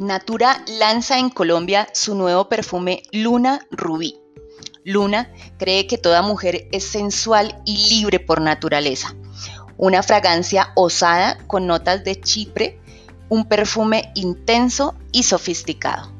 Natura lanza en Colombia su nuevo perfume Luna Rubí. Luna cree que toda mujer es sensual y libre por naturaleza. Una fragancia osada con notas de chipre, un perfume intenso y sofisticado.